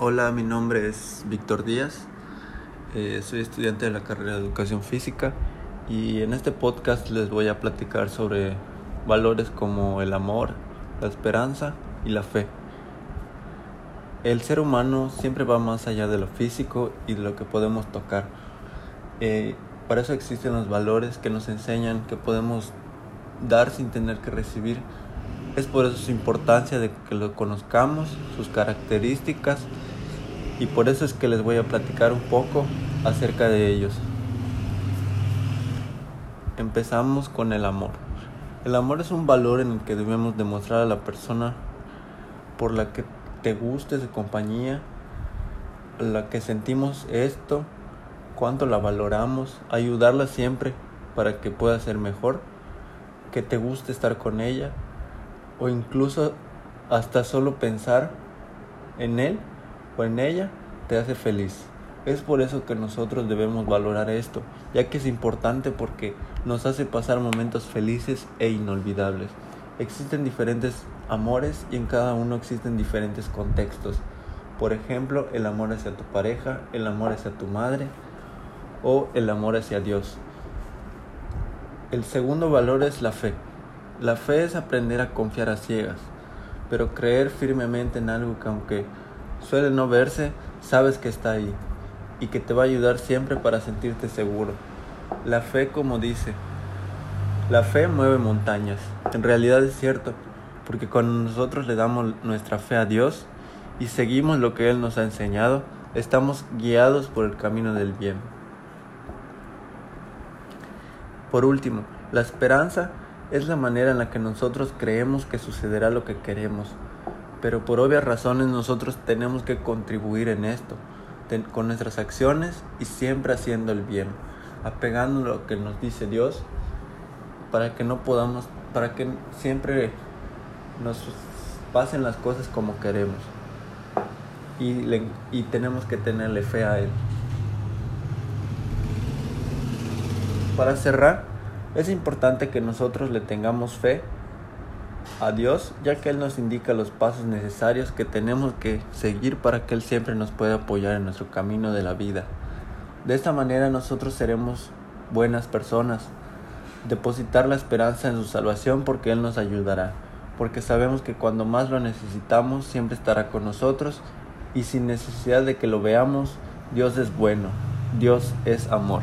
Hola, mi nombre es Víctor Díaz, eh, soy estudiante de la carrera de Educación Física y en este podcast les voy a platicar sobre valores como el amor, la esperanza y la fe. El ser humano siempre va más allá de lo físico y de lo que podemos tocar. Eh, para eso existen los valores que nos enseñan que podemos dar sin tener que recibir es por eso su importancia de que lo conozcamos, sus características y por eso es que les voy a platicar un poco acerca de ellos. Empezamos con el amor. El amor es un valor en el que debemos demostrar a la persona por la que te guste su compañía, la que sentimos esto, cuánto la valoramos, ayudarla siempre para que pueda ser mejor, que te guste estar con ella o incluso hasta solo pensar en él o en ella te hace feliz. Es por eso que nosotros debemos valorar esto, ya que es importante porque nos hace pasar momentos felices e inolvidables. Existen diferentes amores y en cada uno existen diferentes contextos. Por ejemplo, el amor hacia tu pareja, el amor hacia tu madre o el amor hacia Dios. El segundo valor es la fe. La fe es aprender a confiar a ciegas, pero creer firmemente en algo que aunque suele no verse, sabes que está ahí y que te va a ayudar siempre para sentirte seguro. La fe, como dice, la fe mueve montañas. En realidad es cierto, porque cuando nosotros le damos nuestra fe a Dios y seguimos lo que Él nos ha enseñado, estamos guiados por el camino del bien. Por último, la esperanza es la manera en la que nosotros creemos que sucederá lo que queremos, pero por obvias razones nosotros tenemos que contribuir en esto, con nuestras acciones y siempre haciendo el bien, apegando lo que nos dice Dios, para que no podamos, para que siempre nos pasen las cosas como queremos. Y, y tenemos que tenerle fe a Él. Para cerrar, es importante que nosotros le tengamos fe a Dios, ya que Él nos indica los pasos necesarios que tenemos que seguir para que Él siempre nos pueda apoyar en nuestro camino de la vida. De esta manera nosotros seremos buenas personas, depositar la esperanza en su salvación porque Él nos ayudará, porque sabemos que cuando más lo necesitamos siempre estará con nosotros y sin necesidad de que lo veamos, Dios es bueno, Dios es amor.